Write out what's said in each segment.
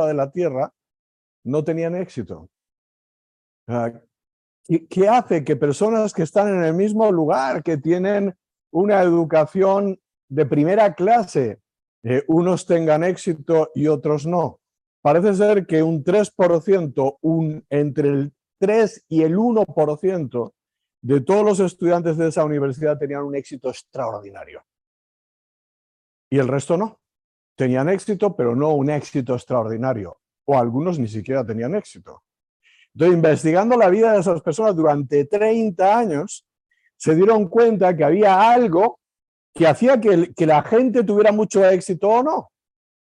de la Tierra no tenían éxito. ¿Qué hace que personas que están en el mismo lugar, que tienen una educación de primera clase, eh, unos tengan éxito y otros no? Parece ser que un 3%, un, entre el 3 y el 1% de todos los estudiantes de esa universidad tenían un éxito extraordinario. Y el resto no. Tenían éxito, pero no un éxito extraordinario. O algunos ni siquiera tenían éxito. Entonces, investigando la vida de esas personas durante 30 años, se dieron cuenta que había algo que hacía que, la gente tuviera mucho éxito o no.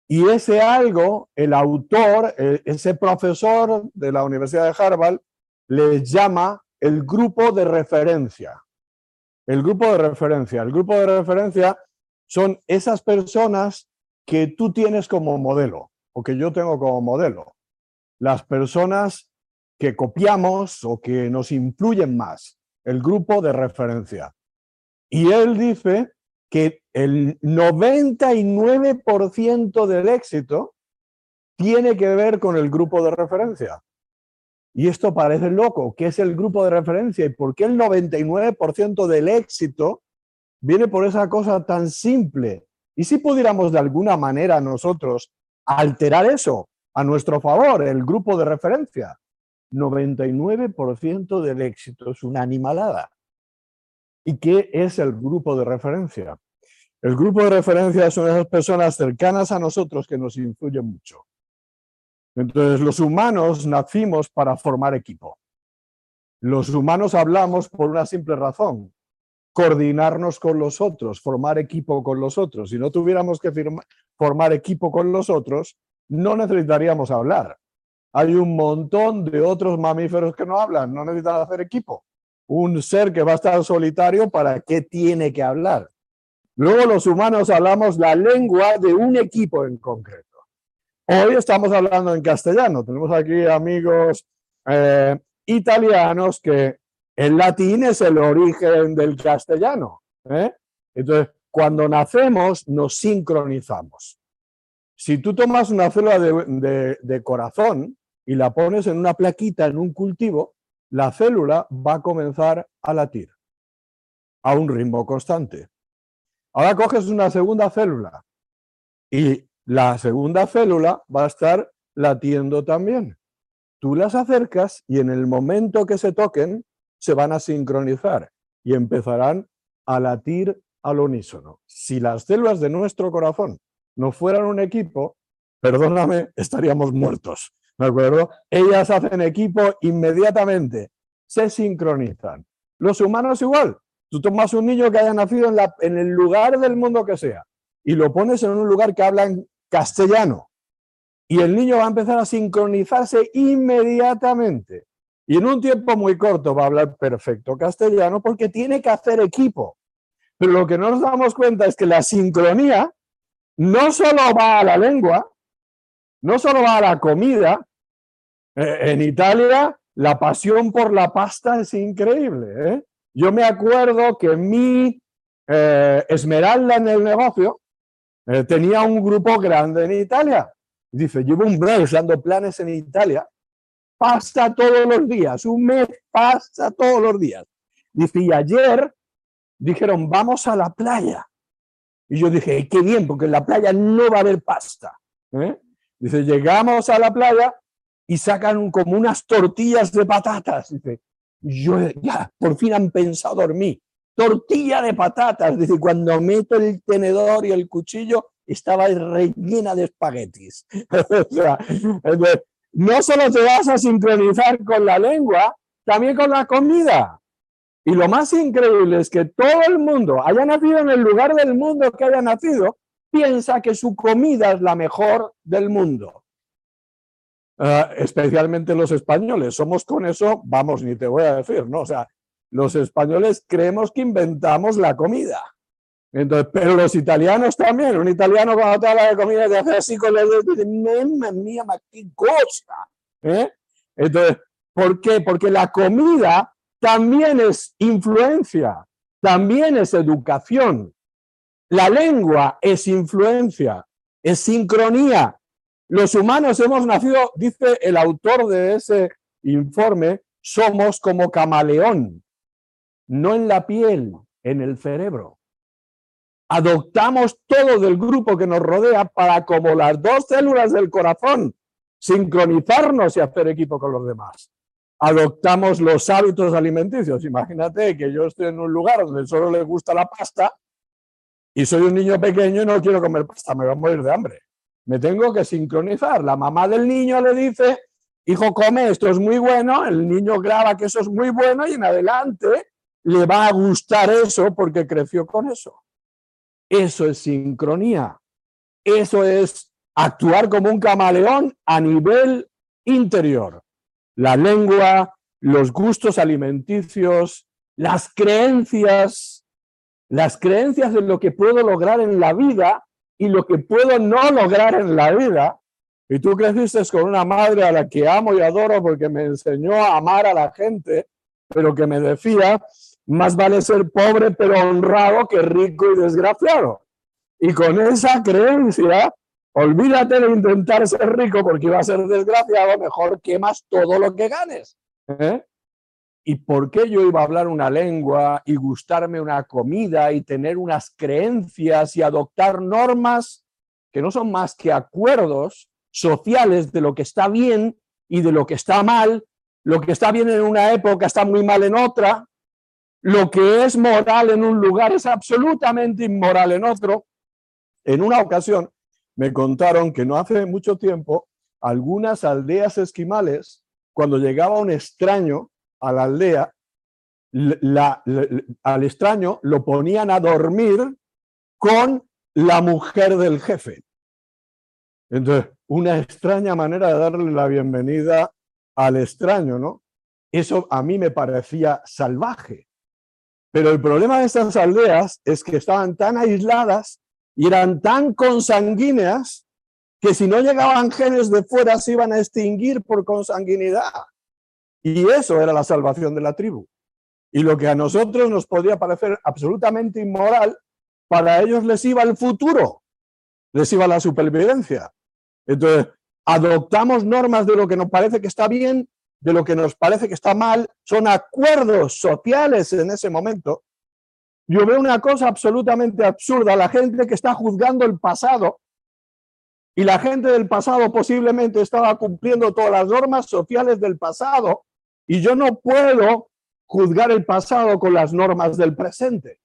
Y ese algo, el autor, e, ese profesor de la Universidad de Harvard, le llama el grupo de referencia. El grupo de referencia. El grupo de referencia son esas personas que tú tienes como modelo o que yo tengo como modelo. Las personas que copiamos o que nos influyen más. El grupo de referencia. Y él dice que el 99% del éxito tiene que ver con el grupo de referencia. Y esto parece loco, ¿qué es el grupo de referencia? ¿Y por qué el 99% del éxito viene por esa cosa tan simple? ¿Y si pudiéramos de alguna manera nosotros alterar eso a nuestro favor, el grupo de referencia? 99% del éxito es una animalada. ¿Y qué es el grupo de referencia? El grupo de referencia son esas personas cercanas a nosotros que nos influyen mucho. Entonces, los humanos nacimos para formar equipo. Los humanos hablamos por una simple razón, coordinarnos con los otros, formar equipo con los otros. Si no tuviéramos que formar equipo con los otros, no necesitaríamos hablar. Hay un montón de otros mamíferos que no hablan, no necesitan hacer equipo. Un ser que va a estar solitario, ¿para qué tiene que hablar? Luego los humanos hablamos la lengua de un equipo en concreto. Hoy estamos hablando en castellano. Tenemos aquí amigos eh, italianos que el latín es el origen del castellano. ¿eh? Entonces, cuando nacemos, nos sincronizamos. Si tú tomas una célula de, corazón y la pones en una plaquita, en un cultivo, la célula va a comenzar a latir a un ritmo constante. Ahora coges una segunda célula y la segunda célula va a estar latiendo también. Tú las acercas y en el momento que se toquen, se van a sincronizar y empezarán a latir al unísono. Si las células de nuestro corazón no fueran un equipo, perdóname, estaríamos muertos. ¿De acuerdo? Ellas hacen equipo inmediatamente, se sincronizan. Los humanos igual. Tú tomas un niño que haya nacido en, la, en el lugar del mundo que sea y lo pones en un lugar que hablan castellano. Y el niño va a empezar a sincronizarse inmediatamente. Y en un tiempo muy corto va a hablar perfecto castellano porque tiene que hacer equipo. Pero lo que no nos damos cuenta es que la sincronía no solo va a la lengua, no solo va a la comida. Eh, en Italia la pasión por la pasta es increíble. ¿eh? Yo me acuerdo que mi eh, esmeralda en el negocio tenía un grupo grande en Italia. Dice, llevo un mes dando planes en Italia, pasa todos los días, un mes pasa todos los días. Dice, y ayer dijeron, vamos a la playa. Y yo dije, qué bien, porque en la playa no va a haber pasta. ¿eh? Dice, llegamos a la playa y sacan como unas tortillas de patatas. Dice, yo ya, por fin han pensado dormir tortilla de patatas. Dice, cuando meto el tenedor y el cuchillo, estaba rellena de espaguetis. o sea, no solo te vas a sincronizar con la lengua, también con la comida. Y lo más increíble es que todo el mundo, haya nacido en el lugar del mundo que haya nacido, piensa que su comida es la mejor del mundo. Ah, especialmente los españoles. Somos con eso, vamos, ni te voy a decir, ¿no? O sea, los españoles creemos que inventamos la comida. Entonces, pero los italianos también. Un italiano cuando te habla de comida te hace así con los dedos dice, mamma mía, qué cosa. ¿eh? Entonces, ¿por qué? Porque la comida también es influencia, también es educación. La lengua es influencia, es sincronía. Los humanos hemos nacido, dice el autor de ese informe, somos como camaleón, no en la piel, en el cerebro. Adoptamos todo del grupo que nos rodea para, como las dos células del corazón, sincronizarnos y hacer equipo con los demás. Adoptamos los hábitos alimenticios. Imagínate que yo estoy en un lugar donde solo le gusta la pasta y soy un niño pequeño y no quiero comer pasta, me voy a morir de hambre. Me tengo que sincronizar. La mamá del niño le dice, hijo, come, esto es muy bueno, el niño graba que eso es muy bueno y en adelante le va a gustar eso porque creció con eso. Eso es sincronía. Eso es actuar como un camaleón a nivel interior. La lengua, los gustos alimenticios, las creencias, las creencias de lo que puedo lograr en la vida y lo que puedo no lograr en la vida. Y tú creciste con una madre a la que amo y adoro porque me enseñó a amar a la gente, pero que me decía, más vale ser pobre pero honrado que rico y desgraciado. Y con esa creencia, olvídate de intentar ser rico porque iba a ser desgraciado, mejor quemas todo lo que ganes. ¿eh? ¿Y por qué yo iba a hablar una lengua y gustarme una comida y tener unas creencias y adoptar normas que no son más que acuerdos sociales de lo que está bien y de lo que está mal? Lo que está bien en una época está muy mal en otra, lo que es moral en un lugar es absolutamente inmoral en otro. En una ocasión me contaron que no hace mucho tiempo algunas aldeas esquimales, cuando llegaba un extraño a la aldea, al extraño lo ponían a dormir con la mujer del jefe. Entonces, una extraña manera de darle la bienvenida al extraño, ¿no? Eso a mí me parecía salvaje. Pero el problema de estas aldeas es que estaban tan aisladas y eran tan consanguíneas que si no llegaban genes de fuera se iban a extinguir por consanguinidad. Y eso era la salvación de la tribu. Y lo que a nosotros nos podría parecer absolutamente inmoral, para ellos les iba el futuro, les iba la supervivencia. Entonces, adoptamos normas de lo que nos parece que está bien de lo que nos parece que está mal, son acuerdos sociales en ese momento. Yo veo una cosa absolutamente absurda, la gente que está juzgando el pasado y la gente del pasado posiblemente estaba cumpliendo todas las normas sociales del pasado y yo no puedo juzgar el pasado con las normas del presente,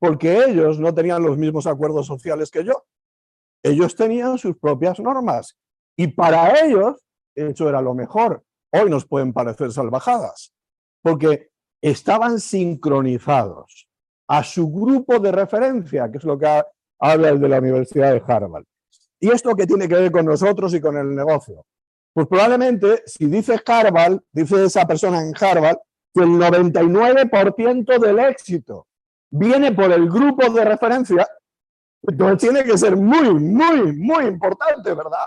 porque ellos no tenían los mismos acuerdos sociales que yo. Ellos tenían sus propias normas y para ellos eso era lo mejor hoy nos pueden parecer salvajadas, porque estaban sincronizados a su grupo de referencia, que es lo que habla el de la Universidad de Harvard. ¿Y esto qué tiene que ver con nosotros y con el negocio? Pues probablemente, si dice Harvard, dice esa persona en Harvard, que el 99% del éxito viene por el grupo de referencia, entonces tiene que ser muy, muy, muy importante, ¿verdad?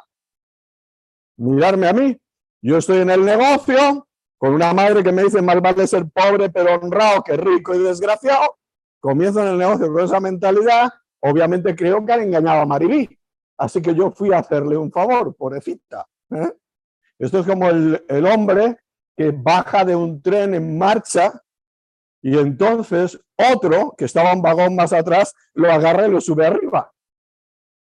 Mirarme a mí, yo estoy en el negocio con una madre que me dice más vale ser pobre pero honrado que rico y desgraciado. Comienzo en el negocio con esa mentalidad. Obviamente creo que han engañado a Maribí. Así que yo fui a hacerle un favor, pobrecita. ¿eh? Esto es como el, el hombre que baja de un tren en marcha y entonces otro, que estaba un vagón más atrás, lo agarra y lo sube arriba.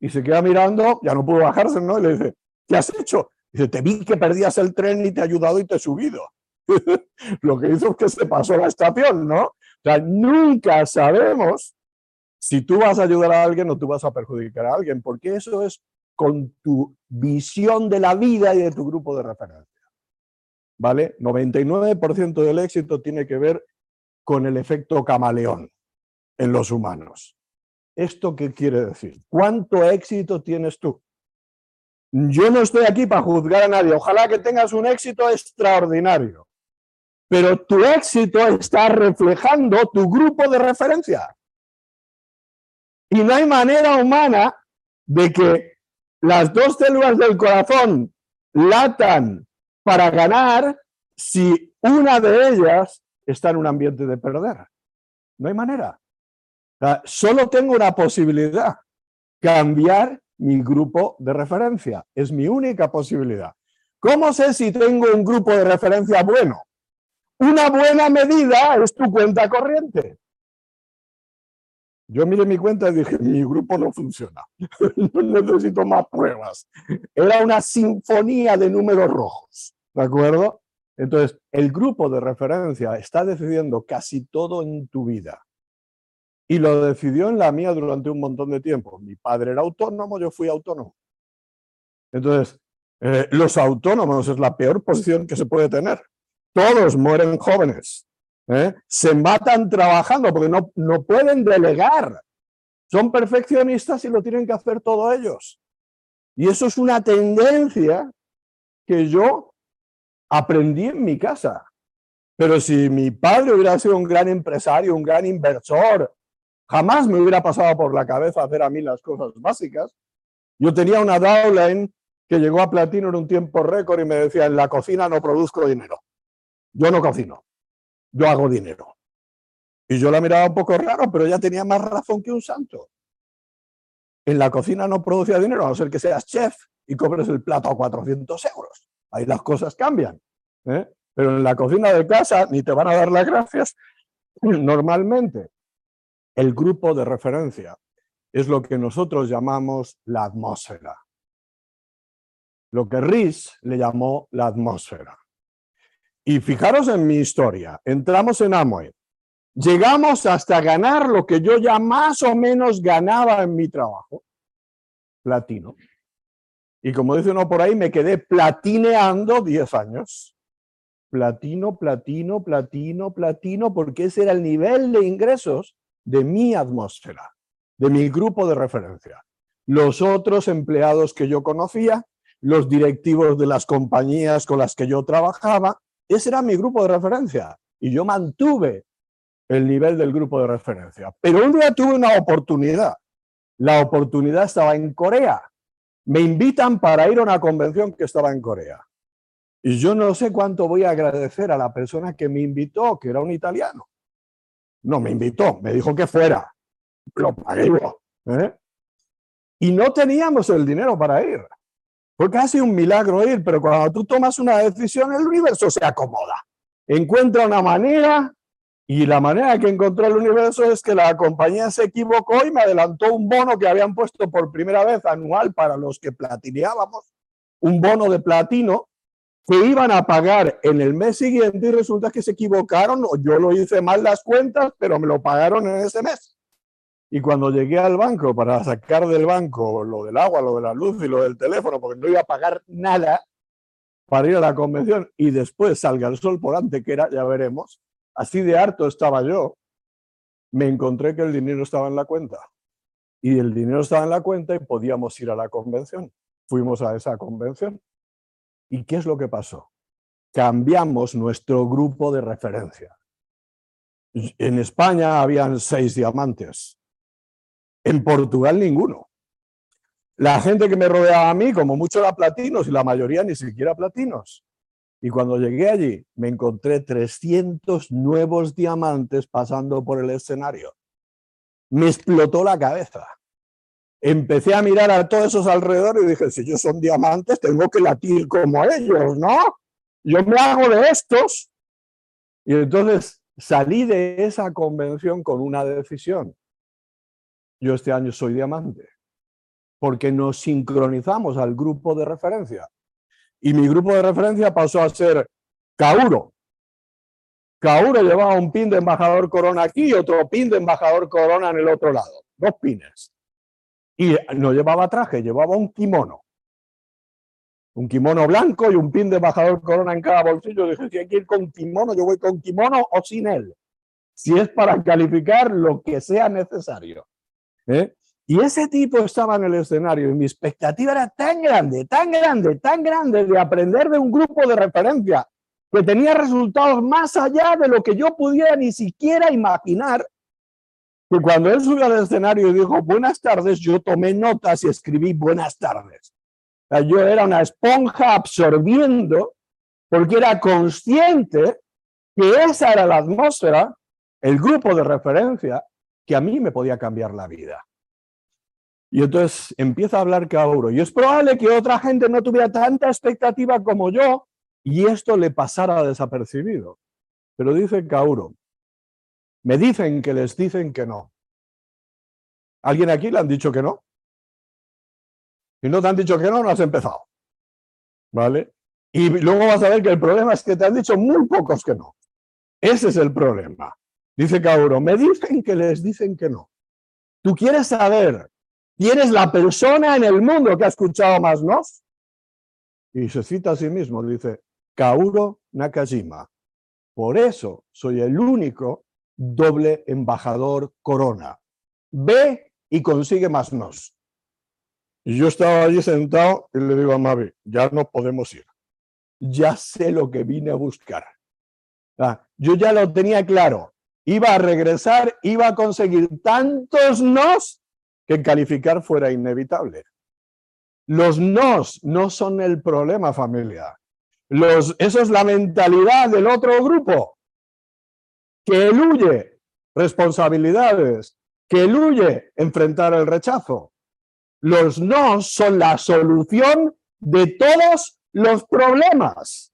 Y se queda mirando, ya no pudo bajarse, ¿no? Y le dice, ¿qué has hecho? Dice, te vi que perdías el tren y te he ayudado y te he subido. Lo que hizo es que se pasó la estación, ¿no? O sea, nunca sabemos si tú vas a ayudar a alguien o tú vas a perjudicar a alguien, porque eso es con tu visión de la vida y de tu grupo de referencia. ¿Vale? 99% del éxito tiene que ver con el efecto camaleón en los humanos. ¿Esto qué quiere decir? ¿Cuánto éxito tienes tú? Yo no estoy aquí para juzgar a nadie. Ojalá que tengas un éxito extraordinario. Pero tu éxito está reflejando tu grupo de referencia. Y no hay manera humana de que las dos células del corazón latan para ganar si una de ellas está en un ambiente de perder. No hay manera. solo tengo una posibilidad, cambiar mi grupo de referencia. Es mi única posibilidad. ¿Cómo sé si tengo un grupo de referencia bueno? Una buena medida es tu cuenta corriente. Yo miré mi cuenta y dije, mi grupo no funciona. necesito más pruebas. Era una sinfonía de números rojos. ¿De acuerdo? Entonces, el grupo de referencia está decidiendo casi todo en tu vida. Y lo decidió en la mía durante un montón de tiempo. Mi padre era autónomo, yo fui autónomo. Entonces, eh, los autónomos es la peor posición que se puede tener. Todos mueren jóvenes. ¿eh? Se matan trabajando porque no, no pueden delegar. Son perfeccionistas y lo tienen que hacer todos ellos. Y eso es una tendencia que yo aprendí en mi casa. Pero si mi padre hubiera sido un gran empresario, un gran inversor, jamás me hubiera pasado por la cabeza hacer a mí las cosas básicas. Yo tenía una downline que llegó a platino en un tiempo récord y me decía, en la cocina no produzco dinero. Yo no cocino, yo hago dinero. Y yo la miraba un poco raro, pero ella tenía más razón que un santo. En la cocina no producía dinero, a no ser que seas chef y cobres el plato a 400 euros. Ahí las cosas cambian. ¿eh? Pero en la cocina de casa ni te van a dar las gracias normalmente. El grupo de referencia es lo que nosotros llamamos la atmósfera. Lo que Riz le llamó la atmósfera. Y fijaros en mi historia. Entramos en Amway. Llegamos hasta ganar lo que yo ya más o menos ganaba en mi trabajo. Platino. Y como dice uno por ahí, me quedé platineando 10 años. Platino, platino, platino, platino, porque ese era el nivel de ingresos de mi atmósfera, de mi grupo de referencia. Los otros empleados que yo conocía, los directivos de las compañías con las que yo trabajaba, ese era mi grupo de referencia. Y yo mantuve el nivel del grupo de referencia. Pero un día tuve una oportunidad. La oportunidad estaba en Corea me invitan para ir a una convención que estaba en Corea. Y yo no sé cuánto voy a agradecer a la persona que me invitó, que era un italiano. No me invitó, me dijo que fuera. Lo pagué. ¿eh? Y no teníamos el dinero para ir. Fue casi un milagro ir, pero cuando tú tomas una decisión, el universo se acomoda. Encuentra una manera y la manera que encontró el universo es que la compañía se equivocó y me adelantó un bono que habían puesto por primera vez anual para los que platineábamos, un bono de platino que iban a pagar en el mes siguiente y resulta que se equivocaron, o yo lo hice mal las cuentas, pero me lo pagaron en ese mes. Y cuando llegué al banco para sacar del banco lo del agua, lo de la luz y lo del teléfono, porque no iba a pagar nada para ir a la convención y después salga el sol por ante que era, ya veremos, así de harto estaba yo, me encontré que el dinero estaba en la cuenta. Y el dinero estaba en la cuenta y podíamos ir a la convención. Fuimos a esa convención. ¿Y qué es lo que pasó? Cambiamos nuestro grupo de referencia. En España habían seis diamantes. En Portugal ninguno. La gente que me rodeaba a mí, como mucho era platinos y la mayoría ni siquiera platinos. Y cuando llegué allí, me encontré 300 nuevos diamantes pasando por el escenario. Me explotó la cabeza. Empecé a mirar a todos esos alrededor y dije, si ellos son diamantes, tengo que latir como ellos, ¿no? Yo me hago de estos. Y entonces salí de esa convención con una decisión. Yo este año soy diamante, porque nos sincronizamos al grupo de referencia. Y mi grupo de referencia pasó a ser Kauro. Kauro llevaba un pin de embajador corona aquí y otro pin de embajador corona en el otro lado. Dos pines. Y no llevaba traje, llevaba un kimono. Un kimono blanco y un pin de embajador corona en cada bolsillo. Dije, si hay que ir con kimono, yo voy con kimono o sin él. Si es para calificar lo que sea necesario. ¿Eh? Y ese tipo estaba en el escenario y mi expectativa era tan grande, tan grande, tan grande de aprender de un grupo de referencia que tenía resultados más allá de lo que yo pudiera ni siquiera imaginar, que cuando él subió al escenario y dijo buenas tardes, yo tomé notas y escribí buenas tardes. yo era una esponja absorbiendo porque era consciente que esa era la atmósfera, el grupo de referencia, que a mí me podía cambiar la vida. Y entonces empieza a hablar Kauro. Y es probable que otra gente no tuviera tanta expectativa como yo y esto le pasara desapercibido. Pero dice Kauro, me dicen que les dicen que no. ¿Alguien aquí le han dicho que no? Si no te han dicho que no, no has empezado. ¿Vale? Y luego vas a ver que el problema es que te han dicho muy pocos que no. Ese es el problema. Dice Kauro, me dicen que les dicen que no. Tú quieres saber quién es la persona en el mundo que ha escuchado más no. Y se cita a sí mismo, dice Kauro Nakajima. Por eso soy el único doble embajador corona. Ve y consigue más nos. Y yo estaba allí sentado y le digo a Mavi, ya no podemos ir. Ya sé lo que vine a buscar. Ah, yo ya lo tenía claro. Iba a regresar, iba a conseguir tantos nos que calificar fuera inevitable. Los nos no son el problema, familia. Los, eso es la mentalidad del otro grupo, que eluye responsabilidades, que eluye enfrentar el rechazo. Los no son la solución de todos los problemas.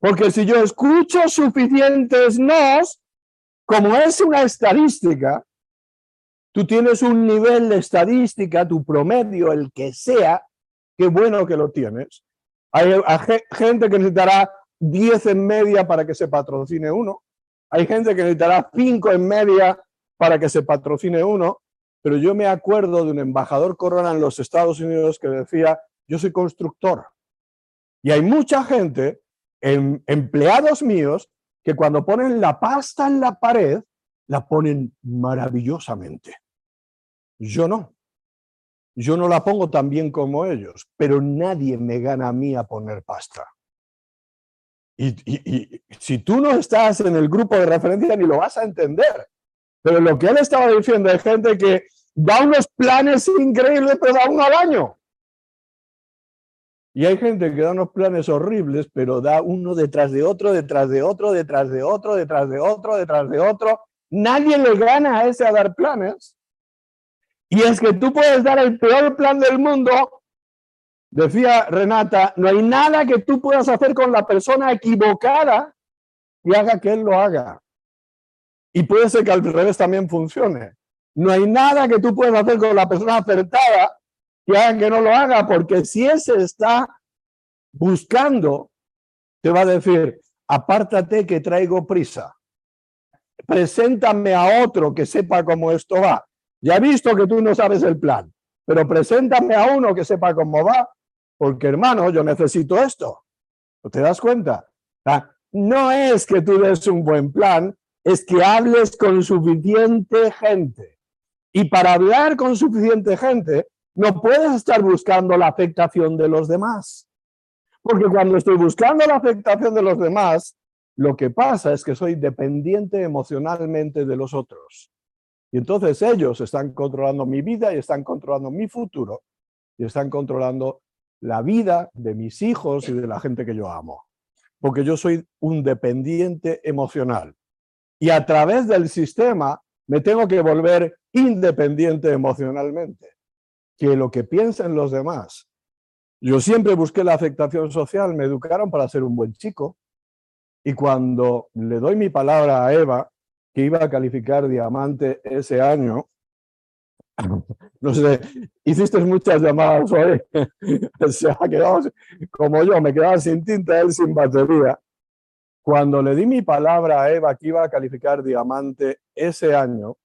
Porque si yo escucho suficientes nos, como es una estadística, tú tienes un nivel de estadística, tu promedio, el que sea, qué bueno que lo tienes. Hay, gente que necesitará 10 en media para que se patrocine uno. Hay gente que necesitará 5 en media para que se patrocine uno. Pero yo me acuerdo de un embajador corona en los Estados Unidos que decía, yo soy constructor. Y hay mucha gente en, empleados míos que cuando ponen la pasta en la pared, la ponen maravillosamente. Yo no. Yo no la pongo tan bien como ellos, pero nadie me gana a mí a poner pasta. Y, si tú no estás en el grupo de referencia ni lo vas a entender. Pero lo que él estaba diciendo es gente que da unos planes increíbles, pero da uno al año. Y hay gente que da unos planes horribles, pero da uno detrás de otro, detrás de otro, detrás de otro, detrás de otro, detrás de otro. Nadie le gana a ese a dar planes. Y es que tú puedes dar el peor plan del mundo. Decía Renata, no hay nada que tú puedas hacer con la persona equivocada y haga que él lo haga. Y puede ser que al revés también funcione. No hay nada que tú puedas hacer con la persona acertada que haga que no lo haga, porque si ese está buscando, te va a decir, apártate que traigo prisa. Preséntame a otro que sepa cómo esto va. Ya visto que tú no sabes el plan, pero preséntame a uno que sepa cómo va, porque hermano, yo necesito esto. ¿Te das cuenta? No es que tú des un buen plan, es que hables con suficiente gente. Y para hablar con suficiente gente, no puedes estar buscando la afectación de los demás. Porque cuando estoy buscando la afectación de los demás, lo que pasa es que soy dependiente emocionalmente de los otros. Y entonces ellos están controlando mi vida y están controlando mi futuro y están controlando la vida de mis hijos y de la gente que yo amo. Porque yo soy un dependiente emocional. Y a través del sistema me tengo que volver independiente emocionalmente que lo que piensen los demás. Yo siempre busqué la aceptación social, me educaron para ser un buen chico, y cuando le doy mi palabra a Eva, que iba a calificar diamante ese año, no sé, hiciste muchas llamadas hoy, se ha quedado como yo, me quedaba sin tinta, él sin batería. Cuando le di mi palabra a Eva que iba a calificar diamante ese año,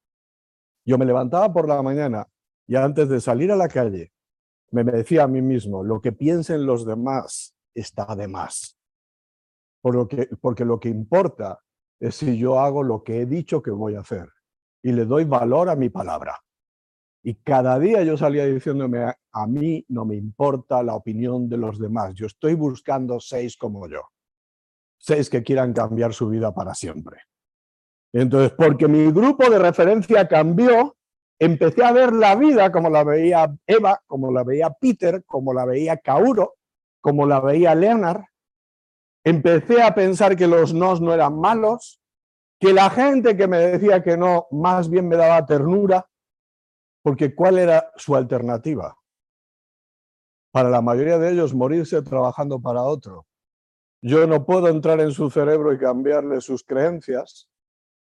yo me levantaba por la mañana y antes de salir a la calle, me decía a mí mismo, lo que piensen los demás está de más. Por lo que, porque lo que importa es si yo hago lo que he dicho que voy a hacer y le doy valor a mi palabra. Y cada día yo salía diciéndome, a mí no me importa la opinión de los demás, yo estoy buscando seis como yo, seis que quieran cambiar su vida para siempre. Entonces, porque mi grupo de referencia cambió, empecé a ver la vida como la veía Eva, como la veía Peter, como la veía Kauro, como la veía Leonard. Empecé a pensar que los nos no eran malos, que la gente que me decía que no más bien me daba ternura, Porque ¿cuál era su alternativa? Para la mayoría de ellos, morirse trabajando para otro. Yo no puedo entrar en su cerebro y cambiarle sus creencias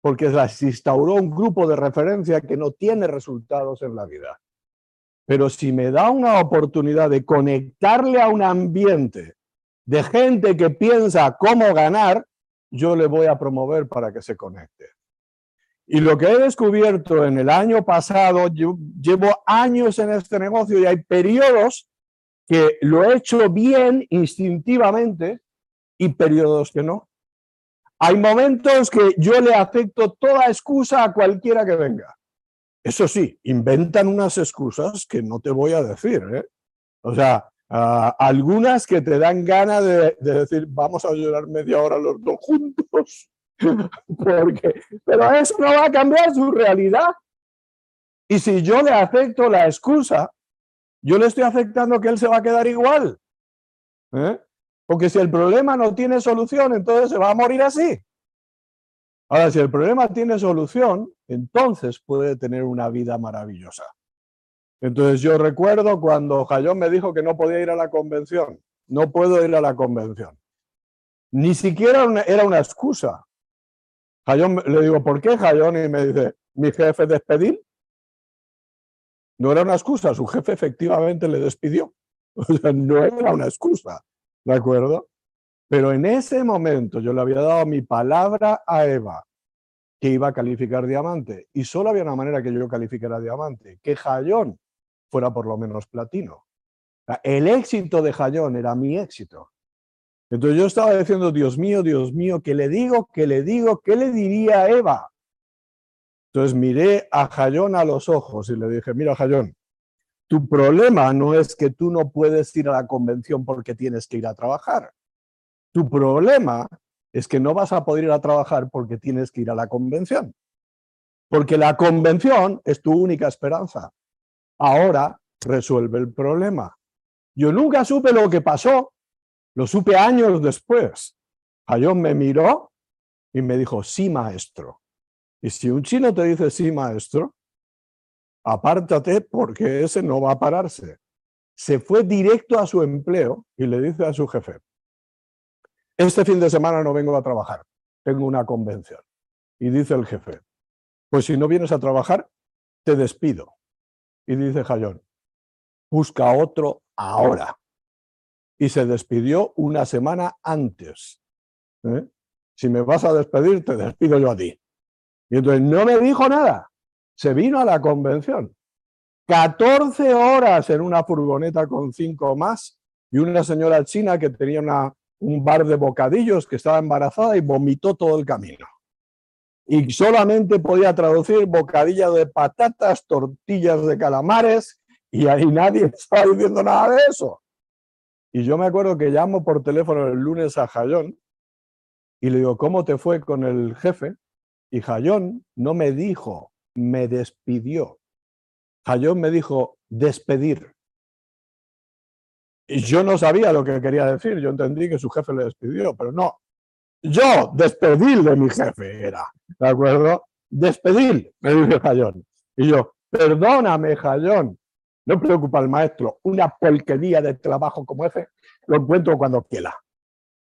porque se instauró un grupo de referencia que no tiene resultados en la vida. Pero si me da una oportunidad de conectarle a un ambiente de gente que piensa cómo ganar, yo le voy a promover para que se conecte. Y lo que he descubierto en el año pasado, yo llevo años en este negocio y hay periodos que lo he hecho bien instintivamente y periodos que no. Hay momentos que yo le acepto toda excusa a cualquiera que venga. Eso sí, inventan unas excusas que no te voy a decir. ¿eh? O sea, algunas que te dan ganas de, decir, vamos a llorar media hora los dos juntos. Porque, pero eso no va a cambiar su realidad. Y si yo le acepto la excusa, yo le estoy aceptando que él se va a quedar igual. ¿eh? Porque si el problema no tiene solución, entonces se va a morir así. Ahora, si el problema tiene solución, entonces puede tener una vida maravillosa. Entonces yo recuerdo cuando Jayón me dijo que no podía ir a la convención. No puedo ir a la convención. Ni siquiera era una excusa. Le digo, ¿por qué Jayón? Y me dice, mi jefe despedir. No era una excusa, su jefe efectivamente le despidió. O sea, no era una excusa. ¿De acuerdo? Pero en ese momento yo le había dado mi palabra a Eva que iba a calificar diamante. Y solo había una manera que yo calificara diamante, que Jayón fuera por lo menos platino. El éxito de Jayón era mi éxito. Entonces yo estaba diciendo, Dios mío, Dios mío, ¿qué le digo? ¿Qué le digo? ¿Qué le diría a Eva? Entonces miré a Jayón a los ojos y le dije, mira Jayón, tu problema no es que tú no puedes ir a la convención porque tienes que ir a trabajar. Tu problema es que no vas a poder ir a trabajar porque tienes que ir a la convención. Porque la convención es tu única esperanza. Ahora resuelve el problema. Yo nunca supe lo que pasó, lo supe años después. Ayón me miró y me dijo, sí, maestro. Y si un chino te dice sí, maestro, apártate porque ese no va a pararse. Se fue directo a su empleo y le dice a su jefe, este fin de semana no vengo a trabajar, tengo una convención. Y dice el jefe, pues si no vienes a trabajar, te despido. Y dice Jayón, busca otro ahora. Y se despidió una semana antes. ¿eh? Si me vas a despedir, te despido yo a ti. Y entonces no me dijo nada se vino a la convención. 14 horas en una furgoneta con cinco más y una señora china que tenía una, un bar de bocadillos que estaba embarazada y vomitó todo el camino. Y solamente podía traducir bocadillas de patatas, tortillas de calamares y ahí nadie estaba diciendo nada de eso. Y yo me acuerdo que llamo por teléfono el lunes a Jayón y le digo, ¿cómo te fue con el jefe? Y Jayón no me dijo me despidió. Jayón me dijo, despedir. Y yo no sabía lo que quería decir, yo entendí que su jefe le despidió, pero no. Yo despedir de mi jefe era, ¿de acuerdo? Despedir, me dice Jayón. Y yo, perdóname, Jayón, no preocupa al maestro, una porquería de trabajo como ese lo encuentro cuando quiera.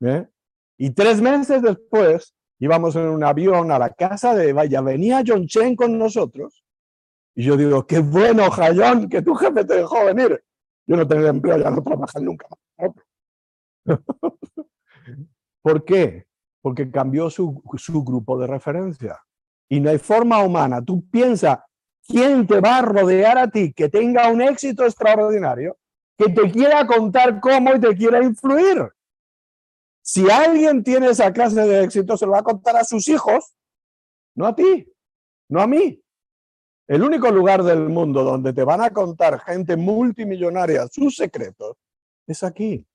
¿eh? Y tres meses después íbamos en un avión a la casa de Vaya, venía John Chen con nosotros, y yo digo, qué bueno, Jayón, que tu jefe te dejó venir. Yo no tengo empleo, ya no trabajo nunca ¿Por qué? Porque cambió su, su grupo de referencia. Y no hay forma humana. Tú piensas, ¿quién te va a rodear a ti que tenga un éxito extraordinario, que te quiera contar cómo y te quiera influir? Si alguien tiene esa clase de éxito, se lo va a contar a sus hijos, no a ti, no a mí. El único lugar del mundo donde te van a contar gente multimillonaria sus secretos es aquí.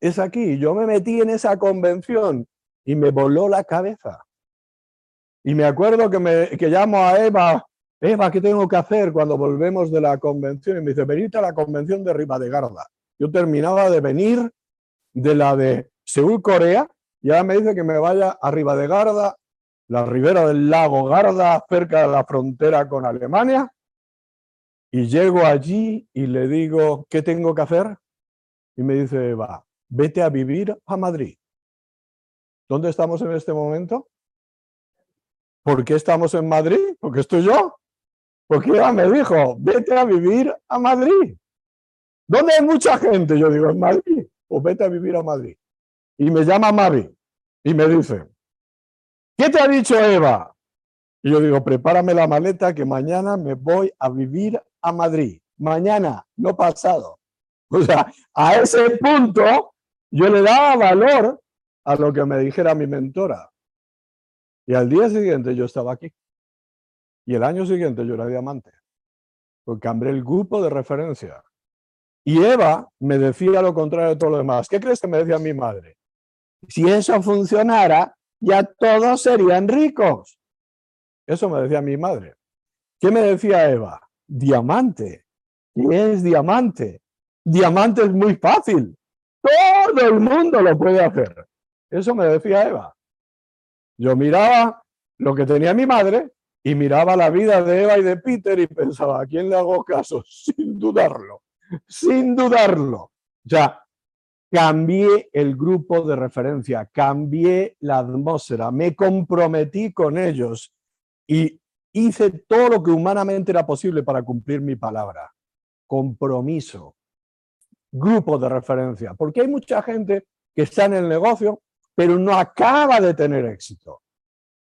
Es aquí. Yo me metí en esa convención y me voló la cabeza. Y me acuerdo que, me, que llamo a Eva, Eva, ¿qué tengo que hacer cuando volvemos de la convención? Y me dice, venite a la convención de Riva de Garda. Yo terminaba de venir de la de Seúl, Corea, y ahora me dice que me vaya arriba de Garda, la ribera del lago Garda, cerca de la frontera con Alemania, Y llego allí y le digo, ¿qué tengo que hacer? Y me dice Eva, vete a vivir a Madrid. ¿Dónde estamos en este momento? ¿Por qué estamos en Madrid? Porque estoy yo. Porque Eva me dijo, vete a vivir a Madrid. ¿Dónde hay mucha gente? Yo digo, en Madrid. O vete a vivir a Madrid. Y me llama Mavi y me dice, ¿qué te ha dicho Eva? Y yo digo, prepárame la maleta que mañana me voy a vivir a Madrid. Mañana, no pasado. O sea, a ese punto yo le daba valor a lo que me dijera mi mentora. Y al día siguiente yo estaba aquí. Y el año siguiente yo era diamante. Porque cambié el grupo de referencia. Y Eva me decía lo contrario de todo lo demás. ¿Qué crees que me decía mi madre? Si eso funcionara, ya todos serían ricos. Eso me decía mi madre. ¿Qué me decía Eva? Diamante. ¿Qué es diamante? Diamante es muy fácil. Todo el mundo lo puede hacer. Eso me decía Eva. Yo miraba lo que tenía mi madre y miraba la vida de Eva y de Peter y pensaba, ¿a quién le hago caso? Sin dudarlo, sin dudarlo. Ya, cambié el grupo de referencia, cambié la atmósfera, me comprometí con ellos y hice todo lo que humanamente era posible para cumplir mi palabra. Compromiso, grupo de referencia, porque hay mucha gente que está en el negocio, pero no acaba de tener éxito.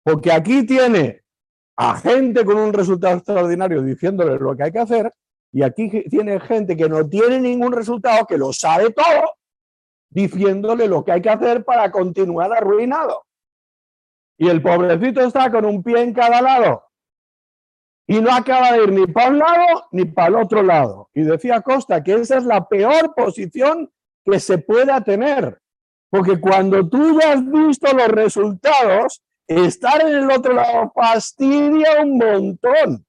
Porque aquí tiene a gente con un resultado extraordinario diciéndole lo que hay que hacer, y aquí tiene gente que no tiene ningún resultado, que lo sabe todo, diciéndole lo que hay que hacer para continuar arruinado. Y el pobrecito está con un pie en cada lado. Y no acaba de ir ni para un lado ni para el otro lado. Y decía Costa que esa es la peor posición que se pueda tener. Porque cuando tú ya has visto los resultados, estar en el otro lado fastidia un montón.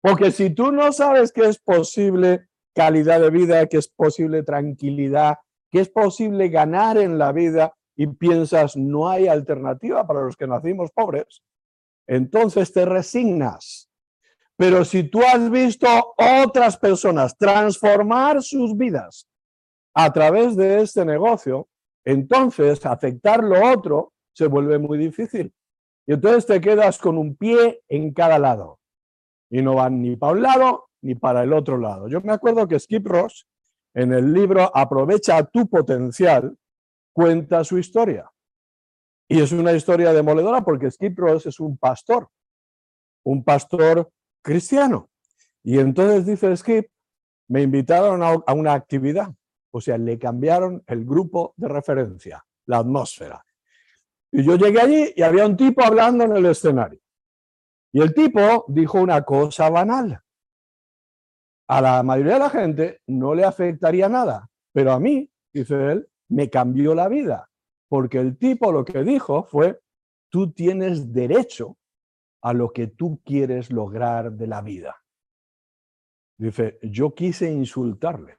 Porque si tú no sabes que es posible calidad de vida, que es posible tranquilidad, que es posible ganar en la vida y piensas no hay alternativa para los que nacimos pobres, entonces te resignas. Pero si tú has visto otras personas transformar sus vidas a través de este negocio, entonces aceptar lo otro se vuelve muy difícil. Y entonces te quedas con un pie en cada lado. Y no van ni para un lado ni para el otro lado. Yo me acuerdo que Skip Ross en el libro Aprovecha tu potencial, cuenta su historia. Y es una historia demoledora porque Skip Ross es un pastor, un pastor cristiano. Y entonces dice Skip, me invitaron a una actividad, o sea, le cambiaron el grupo de referencia, la atmósfera. Y yo llegué allí y había un tipo hablando en el escenario. Y el tipo dijo una cosa banal a la mayoría de la gente no le afectaría nada, pero a mí, dice él, me cambió la vida, porque el tipo lo que dijo fue, tú tienes derecho a lo que tú quieres lograr de la vida. Dice, yo quise insultarle.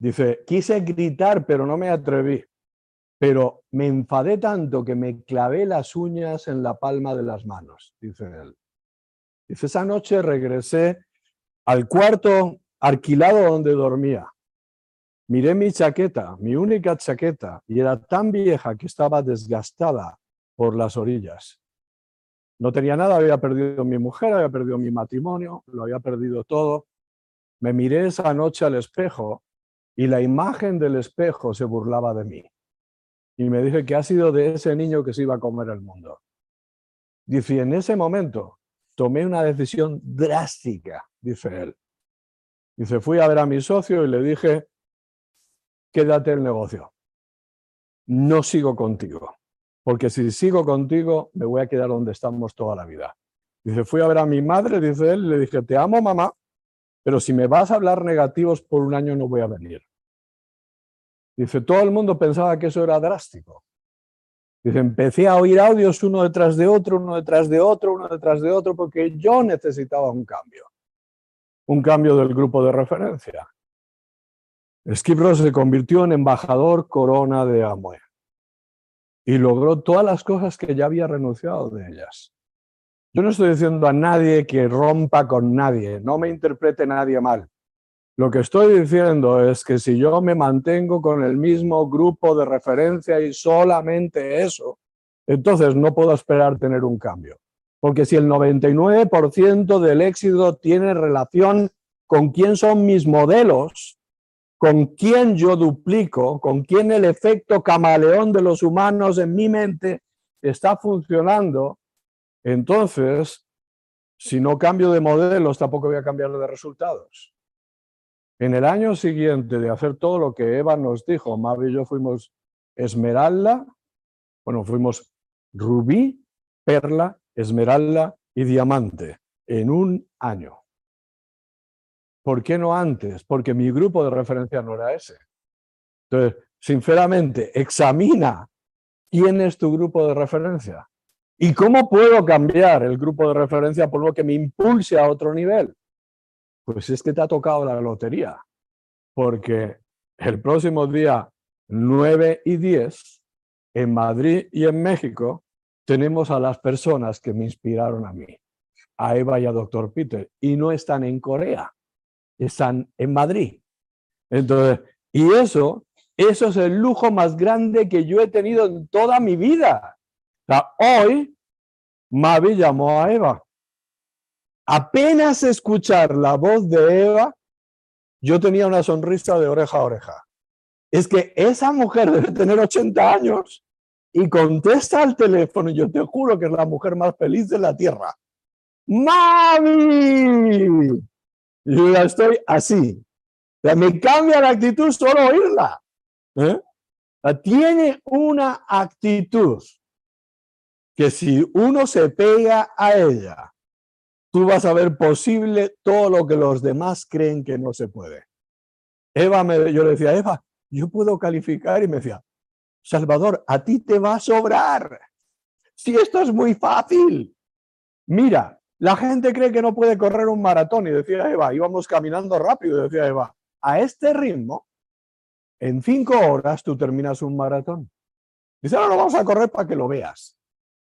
Dice, quise gritar, pero no me atreví. Pero me enfadé tanto que me clavé las uñas en la palma de las manos, dice él. Dice, esa noche regresé al cuarto alquilado donde dormía. Miré mi chaqueta, mi única chaqueta, y era tan vieja que estaba desgastada por las orillas. No tenía nada, había perdido mi mujer, había perdido mi matrimonio, lo había perdido todo. Me miré esa noche al espejo y la imagen del espejo se burlaba de mí. Y me dije que ha sido de ese niño que se iba a comer el mundo. Dice, en ese momento tomé una decisión drástica, dice él. Dice, fui a ver a mi socio y le dije, quédate el negocio. No sigo contigo, porque si sigo contigo me voy a quedar donde estamos toda la vida. Dice, fui a ver a mi madre, dice él, le dije, te amo mamá, pero si me vas a hablar negativos por un año no voy a venir. Dice, todo el mundo pensaba que eso era drástico. Dice, empecé a oír audios uno detrás de otro, uno detrás de otro, uno detrás de otro, porque yo necesitaba un cambio. Un cambio del grupo de referencia. Skip Ross se convirtió en embajador corona de Amway y logró todas las cosas que ya había renunciado de ellas. Yo no estoy diciendo a nadie que rompa con nadie, no me interprete nadie mal. Lo que estoy diciendo es que si yo me mantengo con el mismo grupo de referencia y solamente eso, entonces no puedo esperar tener un cambio. Porque si el 99% del éxito tiene relación con quién son mis modelos, con quién yo duplico, con quién el efecto camaleón de los humanos en mi mente está funcionando, entonces, si no cambio de modelos, tampoco voy a cambiar de resultados. En el año siguiente de hacer todo lo que Eva nos dijo, Mavi y yo fuimos esmeralda, bueno, fuimos rubí, perla, esmeralda y diamante en un año. ¿Por qué no antes? Porque mi grupo de referencia no era ese. Entonces, sinceramente, examina quién es tu grupo de referencia y cómo puedo cambiar el grupo de referencia por lo que me impulse a otro nivel. Pues es que te ha tocado la lotería, porque el próximo día 9 y 10, en Madrid y en México, tenemos a las personas que me inspiraron a mí, a Eva y a Dr. Peter, y no están en Corea están en Madrid. Entonces, y eso, eso es el lujo más grande que yo he tenido en toda mi vida. hoy, Mavi llamó a Eva. Apenas escuchar la voz de Eva, yo tenía una sonrisa de oreja a oreja. Es que esa mujer debe tener 80 años y contesta al teléfono, y yo te juro que es la mujer más feliz de la tierra. ¡Mavi! Yo ya estoy así. me cambia la actitud solo oírla. ¿eh? Tiene una actitud que si uno se pega a ella, tú vas a ver posible todo lo que los demás creen que no se puede. Eva, me, yo le decía, Eva, yo puedo calificar y me decía, Salvador, a ti te va a sobrar. Si esto es muy fácil. Mira, la gente cree que no puede correr un maratón y decía Eva, íbamos caminando rápido, decía Eva, a este ritmo, en cinco horas tú terminas un maratón. Dice, ahora no, vamos a correr para que lo veas.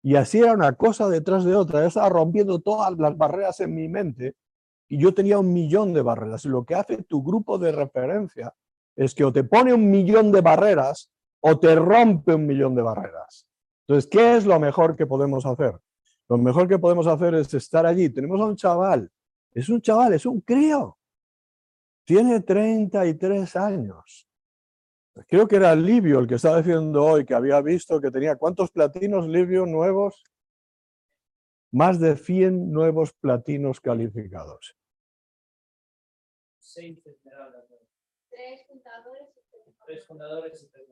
Y así era una cosa detrás de otra. Estaba rompiendo todas las barreras en mi mente y yo tenía un millón de barreras. Y lo que hace tu grupo de referencia es que o te pone un millón de barreras o te rompe un millón de barreras. Entonces, ¿qué es lo mejor que podemos hacer? Lo mejor que podemos hacer es estar allí. Tenemos a un chaval, es un chaval, es un crío. Tiene 33 años. Creo que era Livio el que estaba diciendo hoy que había visto que tenía cuántos platinos Livio nuevos. Más de 100 nuevos platinos calificados.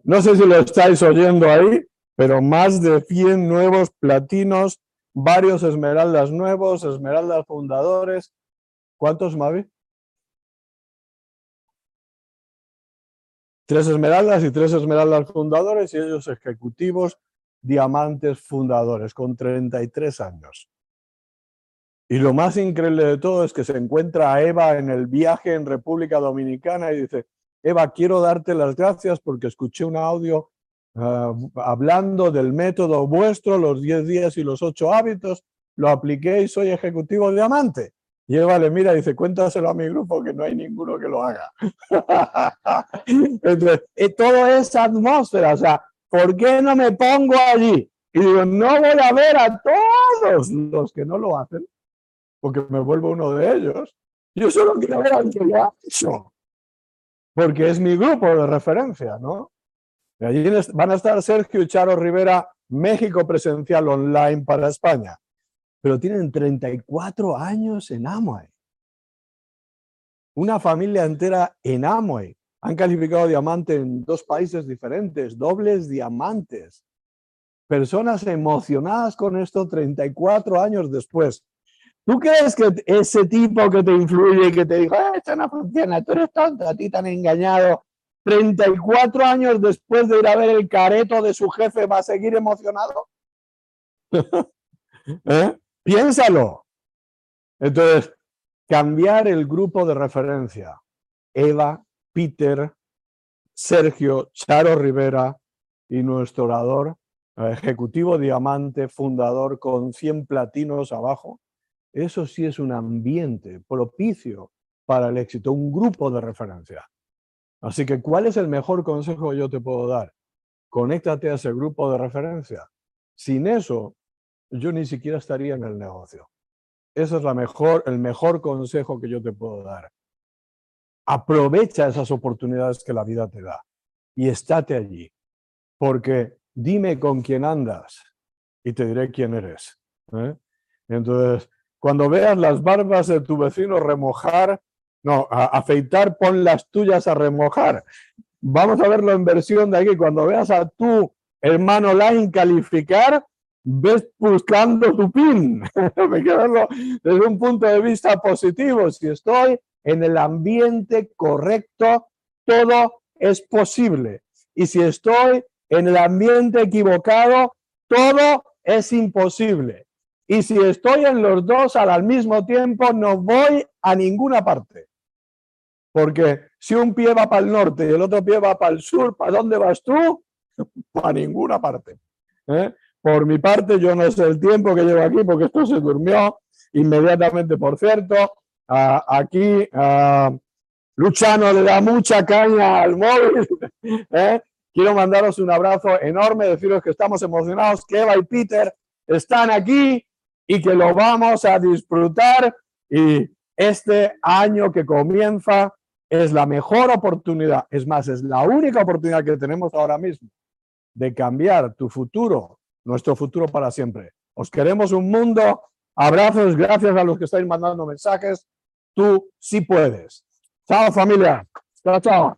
No sé si lo estáis oyendo ahí, pero más de 100 nuevos platinos varios esmeraldas nuevos, esmeraldas fundadores. ¿Cuántos, Mavi? Tres esmeraldas y tres esmeraldas fundadores y ellos ejecutivos diamantes fundadores con 33 años. Y lo más increíble de todo es que se encuentra a Eva en el viaje en República Dominicana y dice, Eva, quiero darte las gracias porque escuché un audio Ah, hablando del método vuestro, los 10 días y los 8 hábitos, lo apliqué y soy ejecutivo diamante. Y él vale, mira, dice, cuéntaselo a mi grupo que no hay ninguno que lo haga. Entonces, todo es atmósfera, o sea, ¿por qué no me pongo allí? Y digo, no voy a ver a todos los que no lo hacen, porque me vuelvo uno de ellos. Yo solo quiero ver al que lo ha hecho, porque es mi grupo de referencia, ¿no? Allí van a estar Sergio y Charo Rivera, México presencial online para España. Pero tienen 34 años en Amway. Una familia entera en Amway. Han calificado diamante en dos países diferentes, dobles diamantes. Personas emocionadas con esto 34 años después. ¿Tú crees que ese tipo que te influye, que te dijo, ah, esto no funciona, tú eres tonto, a ti te han engañado, 34 años después de ir a ver el careto de su jefe, ¿va a seguir emocionado? ¿Eh? Piénsalo. Entonces, cambiar el grupo de referencia. Eva, Peter, Sergio, Charo Rivera y nuestro orador ejecutivo diamante, fundador con 100 platinos abajo, eso sí es un ambiente propicio para el éxito, un grupo de referencia. Así que, ¿cuál es el mejor consejo que yo te puedo dar? Conéctate a ese grupo de referencia. Sin eso, yo ni siquiera estaría en el negocio. Ese es la mejor, el mejor consejo que yo te puedo dar. Aprovecha esas oportunidades que la vida te da y estate allí. Porque dime con quién andas y te diré quién eres. ¿eh? Entonces, cuando veas las barbas de tu vecino remojar, no, afeitar, pon las tuyas a remojar. Vamos a verlo en versión de aquí. Cuando veas a tu hermano line calificar, ves buscando tu pin. Me quedo desde un punto de vista positivo. Si estoy en el ambiente correcto, todo es posible. Y si estoy en el ambiente equivocado, todo es imposible. Y si estoy en los dos al mismo tiempo, no voy a ninguna parte. Porque si un pie va para el norte y el otro pie va para el sur, ¿para dónde vas tú? Para ninguna parte. ¿eh? Por mi parte, yo no sé el tiempo que llevo aquí porque esto se durmió inmediatamente, por cierto. aquí Luchano le da mucha caña al móvil. ¿eh? Quiero mandaros un abrazo enorme, deciros que estamos emocionados, que Eva y Peter están aquí y que lo vamos a disfrutar. Y este año que comienza es la mejor oportunidad, es más, es la única oportunidad que tenemos ahora mismo de cambiar tu futuro nuestro futuro para siempre. Os queremos un mundo. Abrazos, gracias a los que estáis mandando mensajes. Tú sí puedes. Chao familia. Chao, chao.